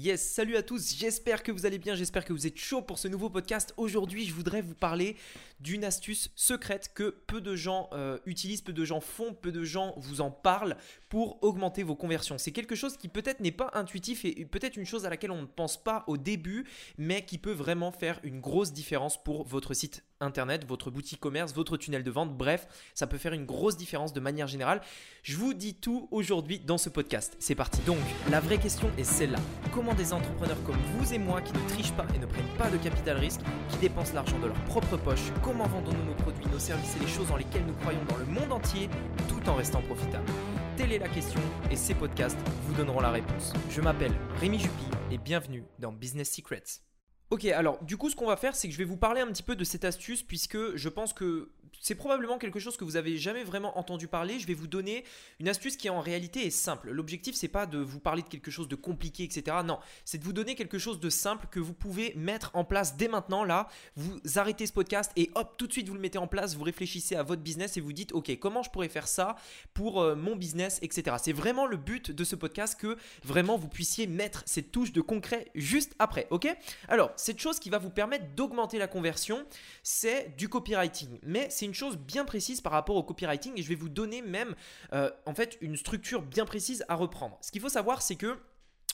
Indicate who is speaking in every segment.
Speaker 1: Yes, salut à tous, j'espère que vous allez bien, j'espère que vous êtes chaud pour ce nouveau podcast. Aujourd'hui, je voudrais vous parler d'une astuce secrète que peu de gens euh, utilisent, peu de gens font, peu de gens vous en parlent pour augmenter vos conversions. C'est quelque chose qui peut-être n'est pas intuitif et peut-être une chose à laquelle on ne pense pas au début, mais qui peut vraiment faire une grosse différence pour votre site internet, votre boutique commerce, votre tunnel de vente. Bref, ça peut faire une grosse différence de manière générale. Je vous dis tout aujourd'hui dans ce podcast. C'est parti. Donc, la vraie question est celle-là. Comment des entrepreneurs comme vous et moi qui ne trichent pas et ne prennent pas de capital risque, qui dépensent l'argent de leur propre poche, comment vendons-nous nos produits, nos services et les choses dans lesquelles nous croyons dans le monde entier tout en restant profitables? Telle est la question et ces podcasts vous donneront la réponse. Je m'appelle Rémi Jupy et bienvenue dans Business Secrets. Ok, alors du coup, ce qu'on va faire, c'est que je vais vous parler un petit peu de cette astuce, puisque je pense que c'est probablement quelque chose que vous avez jamais vraiment entendu parler. Je vais vous donner une astuce qui en réalité est simple. L'objectif, c'est pas de vous parler de quelque chose de compliqué, etc. Non, c'est de vous donner quelque chose de simple que vous pouvez mettre en place dès maintenant. Là, vous arrêtez ce podcast et hop, tout de suite, vous le mettez en place. Vous réfléchissez à votre business et vous dites, ok, comment je pourrais faire ça pour euh, mon business, etc. C'est vraiment le but de ce podcast que vraiment vous puissiez mettre cette touche de concret juste après, ok? Alors, cette chose qui va vous permettre d'augmenter la conversion, c'est du copywriting. Mais c'est une chose bien précise par rapport au copywriting et je vais vous donner même euh, en fait une structure bien précise à reprendre. Ce qu'il faut savoir, c'est que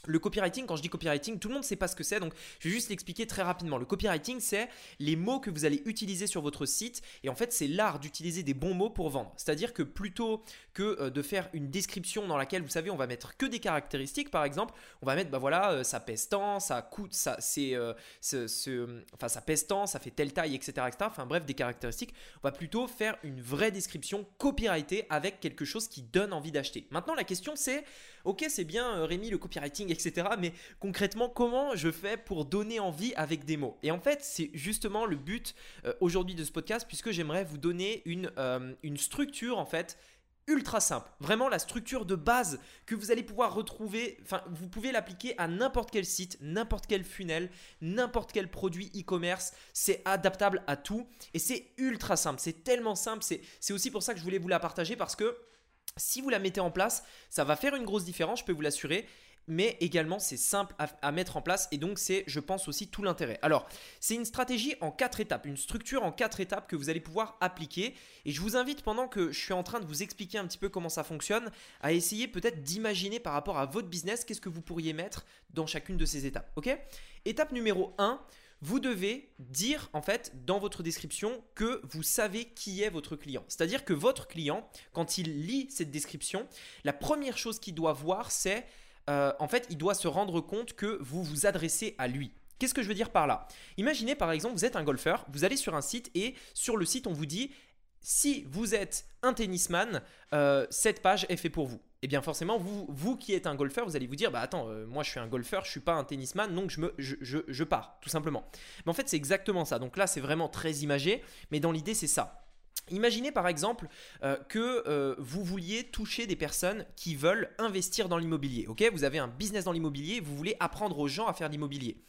Speaker 1: le copywriting, quand je dis copywriting, tout le monde ne sait pas ce que c'est, donc je vais juste l'expliquer très rapidement. Le copywriting, c'est les mots que vous allez utiliser sur votre site, et en fait, c'est l'art d'utiliser des bons mots pour vendre. C'est-à-dire que plutôt que euh, de faire une description dans laquelle, vous savez, on va mettre que des caractéristiques, par exemple, on va mettre, bah voilà, euh, ça pèse tant, ça coûte, ça, c'est, euh, ça pèse tant, ça fait telle taille, etc., etc. Enfin bref, des caractéristiques. On va plutôt faire une vraie description copyrightée avec quelque chose qui donne envie d'acheter. Maintenant, la question c'est, ok, c'est bien Rémi, le copywriting, etc. Mais concrètement, comment je fais pour donner envie avec des mots? Et en fait, c'est justement le but euh, aujourd'hui de ce podcast, puisque j'aimerais vous donner une, euh, une structure en fait ultra simple. Vraiment la structure de base que vous allez pouvoir retrouver, enfin vous pouvez l'appliquer à n'importe quel site, n'importe quel funnel, n'importe quel produit e-commerce. C'est adaptable à tout et c'est ultra simple. C'est tellement simple. C'est aussi pour ça que je voulais vous la partager parce que si vous la mettez en place, ça va faire une grosse différence, je peux vous l'assurer mais également c'est simple à, mettre en place et donc c'est je pense aussi tout l'intérêt. Alors c'est une stratégie en quatre étapes, une structure en quatre étapes que vous allez pouvoir appliquer et je vous invite pendant que je suis en train de vous expliquer un petit peu comment ça fonctionne à essayer peut-être d'imaginer par rapport à votre business qu'est-ce que vous pourriez mettre dans chacune de ces étapes. Ok? Étape numéro 1, vous devez dire en fait dans votre description que vous savez qui est votre client. C'est-à-dire que votre client, quand il lit cette description, la première chose qu'il doit voir, c'est euh, en fait, il doit se rendre compte que vous vous adressez à lui. Qu'est-ce que je veux dire par là? Imaginez par exemple, vous êtes un golfeur, vous allez sur un site et sur le site on vous dit si vous êtes un tennisman, euh, cette page est faite pour vous. Eh bien forcément, vous, qui êtes un golfeur, vous allez vous dire, bah attends, euh, moi je suis un golfeur, je suis pas un tennisman, donc je, pars, tout simplement. Mais en fait, c'est exactement ça. Donc là, c'est vraiment très imagé, mais dans l'idée, c'est ça. Imaginez par exemple euh, que euh, vous vouliez toucher des personnes qui veulent investir dans l'immobilier. Vous avez un business dans l'immobilier, vous voulez apprendre aux gens à faire l'immobilier.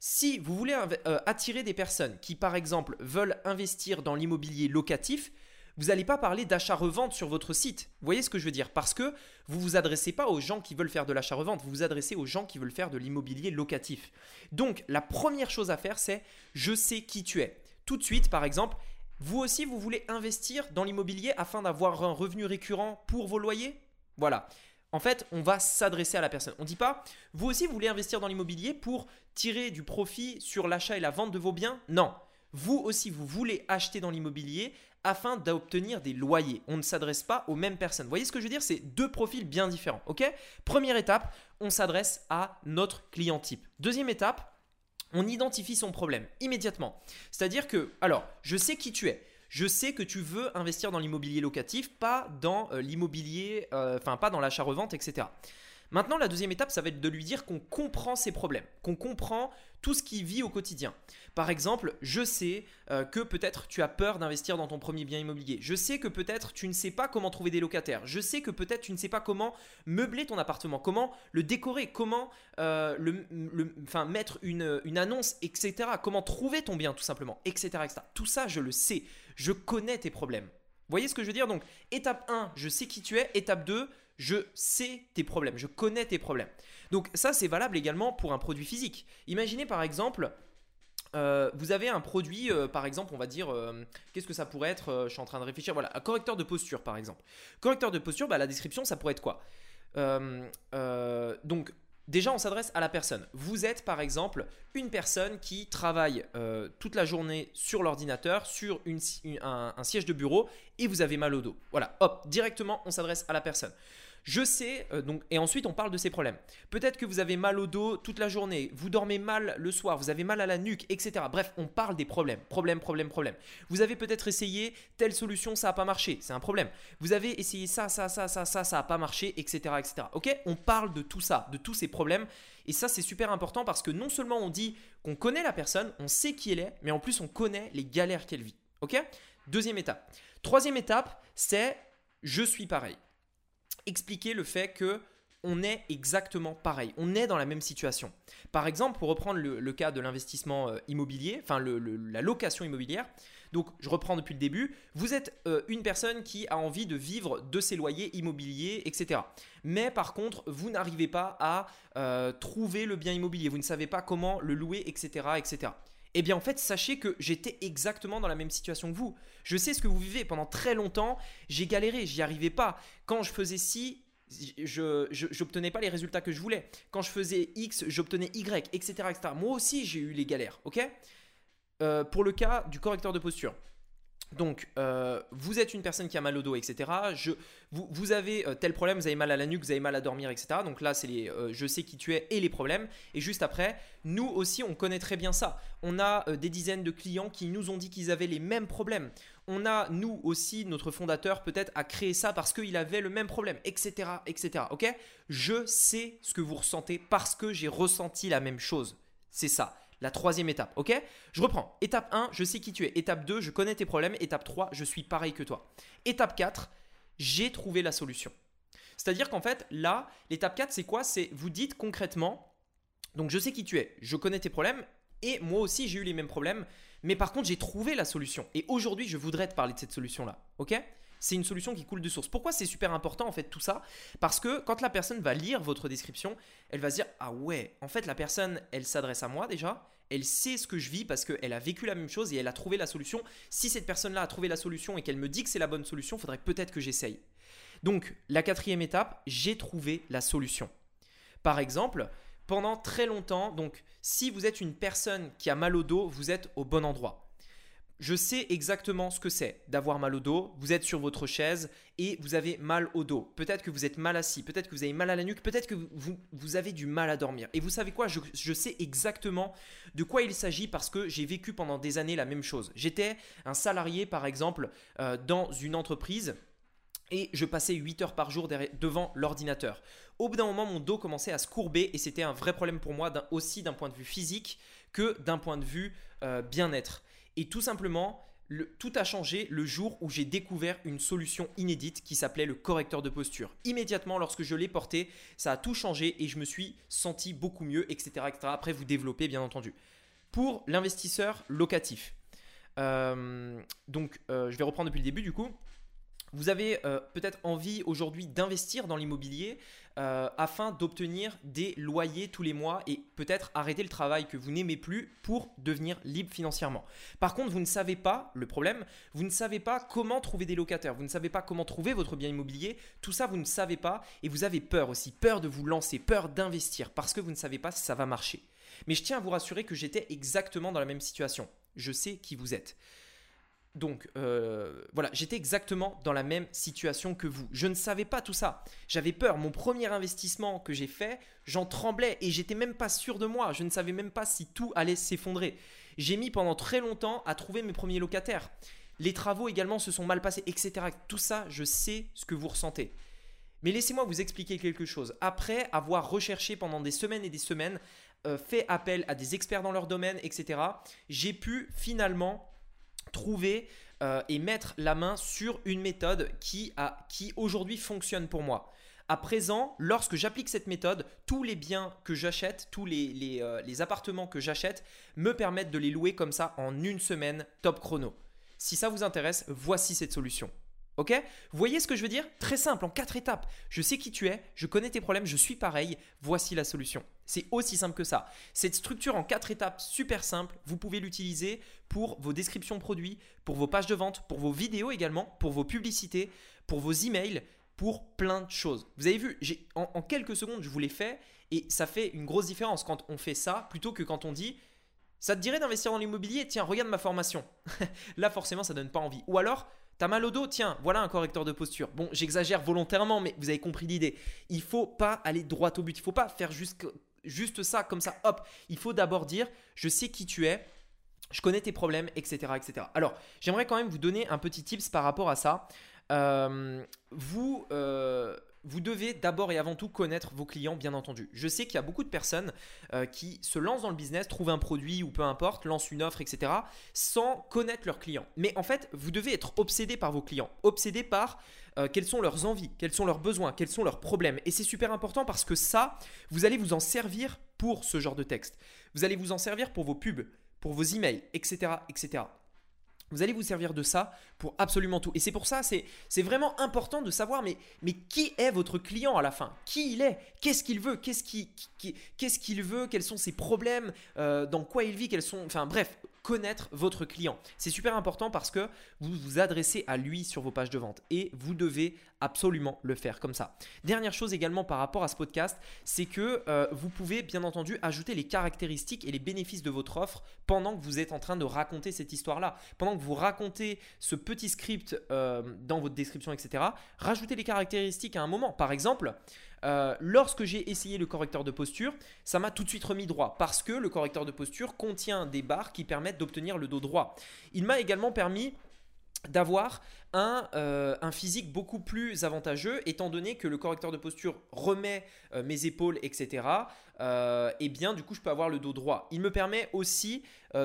Speaker 1: Si vous voulez attirer des personnes qui par exemple veulent investir dans l'immobilier locatif, vous n'allez pas parler d'achat-revente sur votre site. Vous voyez ce que je veux dire? Parce que vous ne vous adressez pas aux gens qui veulent faire de l'achat-revente, vous vous adressez aux gens qui veulent faire de l'immobilier locatif. Donc la première chose à faire, c'est je sais qui tu es. Tout de suite, par exemple, vous aussi, vous voulez investir dans l'immobilier afin d'avoir un revenu récurrent pour vos loyers? Voilà. En fait, on va s'adresser à la personne. On ne dit pas, vous aussi, vous voulez investir dans l'immobilier pour tirer du profit sur l'achat et la vente de vos biens? Non. Vous aussi, vous voulez acheter dans l'immobilier afin d'obtenir des loyers. On ne s'adresse pas aux mêmes personnes. Vous voyez ce que je veux dire? C'est deux profils bien différents. Première étape, on s'adresse à notre client type. Deuxième étape, on identifie son problème immédiatement. C'est-à-dire que, alors, je sais qui tu es. Je sais que tu veux investir dans l'immobilier locatif, pas dans euh, l'immobilier, euh, enfin pas dans l'achat-revente, etc. Maintenant, la deuxième étape, ça va être de lui dire qu'on comprend ses problèmes, qu'on comprend tout ce qu'il vit au quotidien. Par exemple, je sais euh, que peut-être tu as peur d'investir dans ton premier bien immobilier. Je sais que peut-être tu ne sais pas comment trouver des locataires. Je sais que peut-être tu ne sais pas comment meubler ton appartement, comment le décorer, comment euh, mettre une, une, annonce, etc. Comment trouver ton bien tout simplement, etc., etc. Tout ça, je le sais. Je connais tes problèmes. Vous voyez ce que je veux dire? Donc, étape 1, je sais qui tu es. Étape 2, Je sais tes problèmes, je connais tes problèmes. Donc ça, c'est valable également pour un produit physique. Imaginez par exemple, euh, vous avez un produit, euh, par exemple, on va dire, euh, qu'est-ce que ça pourrait être Je suis en train de réfléchir. Voilà, un correcteur de posture, par exemple. Correcteur de posture, bah, la description, ça pourrait être quoi? Donc, déjà, on s'adresse à la personne. Vous êtes, par exemple, une personne qui travaille toute la journée sur l'ordinateur, sur un siège de bureau, et vous avez mal au dos. Voilà, hop, directement, on s'adresse à la personne. Je sais, euh, donc, et ensuite on parle de ces problèmes. Peut-être que vous avez mal au dos toute la journée, vous dormez mal le soir, vous avez mal à la nuque, etc. Bref, on parle des problèmes. Problème, problème, problème. Vous avez peut-être essayé telle solution, ça n'a pas marché, c'est un problème. Vous avez essayé ça, ça, ça, ça, ça, ça n'a pas marché, etc., etc. Ok? On parle de tout ça, de tous ces problèmes. Et ça, c'est super important parce que non seulement on dit qu'on connaît la personne, on sait qui elle est, mais en plus on connaît les galères qu'elle vit. Ok? Deuxième étape. Troisième étape, c'est je suis pareil expliquer le fait que on est exactement pareil, on est dans la même situation. Par exemple, pour reprendre le, cas de l'investissement euh, immobilier, enfin la location immobilière, donc je reprends depuis le début, vous êtes euh, une personne qui a envie de vivre de ses loyers immobiliers, etc. Mais par contre, vous n'arrivez pas à euh, trouver le bien immobilier, vous ne savez pas comment le louer, etc. etc. Eh bien en fait, sachez que j'étais exactement dans la même situation que vous. Je sais ce que vous vivez. Pendant très longtemps, j'ai galéré, j'y arrivais pas. Quand je faisais ci, je pas les résultats que je voulais. Quand je faisais X, j'obtenais Y, etc., etc. Moi aussi, j'ai eu les galères, ok? Euh, Pour le cas du correcteur de posture. Donc, euh, vous êtes une personne qui a mal au dos, etc. Je, vous, avez euh, tel problème, vous avez mal à la nuque, vous avez mal à dormir, etc. Donc là, c'est les euh, je sais qui tu es et les problèmes. Et juste après, nous aussi, on connaît très bien ça. On a des dizaines de clients qui nous ont dit qu'ils avaient les mêmes problèmes. On a, nous aussi, notre fondateur peut-être a créé ça parce qu'il avait le même problème, etc., etc. Ok? Je sais ce que vous ressentez parce que j'ai ressenti la même chose. C'est ça la troisième étape, ok? Je reprends. Étape 1, je sais qui tu es. Étape 2, je connais tes problèmes. Étape 3, je suis pareil que toi. Étape 4, j'ai trouvé la solution. C'est-à-dire qu'en fait, là, l'étape 4, c'est quoi? C'est vous dites concrètement, donc je sais qui tu es, je connais tes problèmes, et moi aussi j'ai eu les mêmes problèmes, mais par contre j'ai trouvé la solution. Et aujourd'hui, je voudrais te parler de cette solution-là, ok? C'est une solution qui coule de source. Pourquoi c'est super important en fait tout ça? Parce que quand la personne va lire votre description, elle va se dire ah ouais, en fait la personne, elle s'adresse à moi déjà, elle sait ce que je vis parce qu'elle a vécu la même chose et elle a trouvé la solution. Si cette personne-là a trouvé la solution et qu'elle me dit que c'est la bonne solution, faudrait peut-être que j'essaye. Donc la quatrième étape, j'ai trouvé la solution. Par exemple, pendant très longtemps, donc si vous êtes une personne qui a mal au dos, vous êtes au bon endroit je sais exactement ce que c'est d'avoir mal au dos. Vous êtes sur votre chaise et vous avez mal au dos. Peut-être que vous êtes mal assis, peut-être que vous avez mal à la nuque, peut-être que vous, avez du mal à dormir. Et vous savez quoi? Je, sais exactement de quoi il s'agit parce que j'ai vécu pendant des années la même chose. J'étais un salarié, par exemple, euh, dans une entreprise. Et je passais 8 heures par jour devant l'ordinateur. Au bout d'un moment, mon dos commençait à se courber et c'était un vrai problème pour moi, aussi d'un point de vue physique que d'un point de vue euh, bien-être. Et tout simplement, tout a changé le jour où j'ai découvert une solution inédite qui s'appelait le correcteur de posture. Immédiatement, lorsque je l'ai porté, ça a tout changé et je me suis senti beaucoup mieux, etc. Après, vous développez, bien entendu. Pour l'investisseur locatif, euh, donc euh, je vais reprendre depuis le début du coup. Vous avez euh, peut-être envie aujourd'hui d'investir dans l'immobilier euh, afin d'obtenir des loyers tous les mois et peut-être arrêter le travail que vous n'aimez plus pour devenir libre financièrement. Par contre, vous ne savez pas, le problème, vous ne savez pas comment trouver des locataires, vous ne savez pas comment trouver votre bien immobilier, tout ça vous ne savez pas et vous avez peur aussi, peur de vous lancer, peur d'investir parce que vous ne savez pas si ça va marcher. Mais je tiens à vous rassurer que j'étais exactement dans la même situation. Je sais qui vous êtes. Donc euh, voilà, j'étais exactement dans la même situation que vous. Je ne savais pas tout ça. J'avais peur. Mon premier investissement que j'ai fait, j'en tremblais et j'étais même pas sûr de moi. Je ne savais même pas si tout allait s'effondrer. J'ai mis pendant très longtemps à trouver mes premiers locataires. Les travaux également se sont mal passés, etc. Tout ça, je sais ce que vous ressentez. Mais laissez-moi vous expliquer quelque chose. Après avoir recherché pendant des semaines et des semaines, euh, fait appel à des experts dans leur domaine, etc., j'ai pu finalement trouver euh, et mettre la main sur une méthode qui, qui aujourd'hui fonctionne pour moi. À présent, lorsque j'applique cette méthode, tous les biens que j'achète, tous euh, les appartements que j'achète me permettent de les louer comme ça en une semaine top chrono. Si ça vous intéresse, voici cette solution. Ok? Vous voyez ce que je veux dire? Très simple, en quatre étapes. Je sais qui tu es, je connais tes problèmes, je suis pareil, voici la solution. C'est aussi simple que ça. Cette structure en quatre étapes super simple, vous pouvez l'utiliser pour vos descriptions produits, pour vos pages de vente, pour vos vidéos également, pour vos publicités, pour vos emails, pour plein de choses. Vous avez vu, en, en quelques secondes, je vous l'ai fait et ça fait une grosse différence quand on fait ça plutôt que quand on dit ça te dirait d'investir dans l'immobilier? Tiens, regarde ma formation. Là, forcément, ça donne pas envie. Ou alors, T'as mal au dos Tiens, voilà un correcteur de posture. Bon, j'exagère volontairement, mais vous avez compris l'idée. Il faut pas aller droit au but. Il faut pas faire juste, ça, comme ça, hop. Il faut d'abord dire, je sais qui tu es, je connais tes problèmes, etc. etc. Alors, j'aimerais quand même vous donner un petit tips par rapport à ça. Euh, vous, euh, vous devez d'abord et avant tout connaître vos clients, bien entendu. Je sais qu'il y a beaucoup de personnes euh, qui se lancent dans le business, trouvent un produit ou peu importe, lancent une offre, etc., sans connaître leurs clients. Mais en fait, vous devez être obsédé par vos clients, obsédé par euh, quelles sont leurs envies, quels sont leurs besoins, quels sont leurs problèmes. Et c'est super important parce que ça, vous allez vous en servir pour ce genre de texte. Vous allez vous en servir pour vos pubs, pour vos emails, etc., etc. Vous allez vous servir de ça pour absolument tout. Et c'est pour ça, c'est vraiment important de savoir, mais, qui est votre client à la fin? Qui il est? Qu'est-ce qu'il veut? Qu'est-ce qu'il veut? Quels sont ses problèmes? Euh, Dans quoi il vit? Quels sont... Enfin bref, connaître votre client. C'est super important parce que vous vous adressez à lui sur vos pages de vente et vous devez absolument le faire comme ça. Dernière chose également par rapport à ce podcast, c'est que euh, vous pouvez bien entendu ajouter les caractéristiques et les bénéfices de votre offre pendant que vous êtes en train de raconter cette histoire-là. Pendant que vous racontez ce petit script euh, dans votre description, etc., rajoutez les caractéristiques à un moment. Par exemple, euh, lorsque j'ai essayé le correcteur de posture, ça m'a tout de suite remis droit parce que le correcteur de posture contient des barres qui permettent d'obtenir le dos droit. Il m'a également permis d'avoir un, euh, physique beaucoup plus avantageux étant donné que le correcteur de posture remet euh, mes épaules etc et bien du coup je peux avoir le dos droit. Il me permet aussi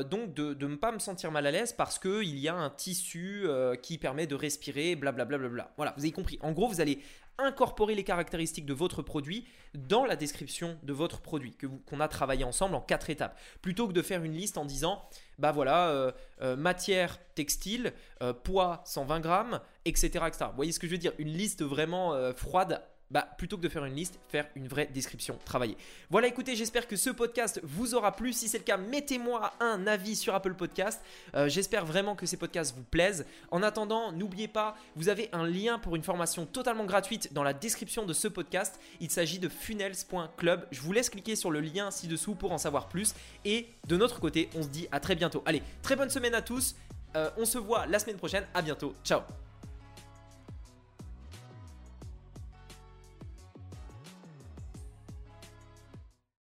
Speaker 1: donc de ne pas me sentir mal à l'aise parce qu'il y a un tissu qui permet de respirer blablabla bla, bla, bla, voilà vous avez compris. En gros vous allez incorporer les caractéristiques de votre produit dans la description de votre produit qu'on a travaillé ensemble en quatre étapes. Plutôt que de faire une liste en disant, bah voilà, euh, euh, matière textile, euh, poids 120 grammes, etc., etc. Vous voyez ce que je veux dire? Une liste vraiment froide bah, plutôt que de faire une liste, faire une vraie description travailler. Voilà, écoutez, j'espère que ce podcast vous aura plu. Si c'est le cas, mettez-moi un avis sur Apple Podcast. Euh, j'espère vraiment que ces podcasts vous plaisent. En attendant, n'oubliez pas, vous avez un lien pour une formation totalement gratuite dans la description de ce podcast. Il s'agit de funnels.club. Je vous laisse cliquer sur le lien ci-dessous pour en savoir plus. Et de notre côté, on se dit à très bientôt. Allez, très bonne semaine à tous. Euh, on se voit la semaine prochaine. À bientôt. Ciao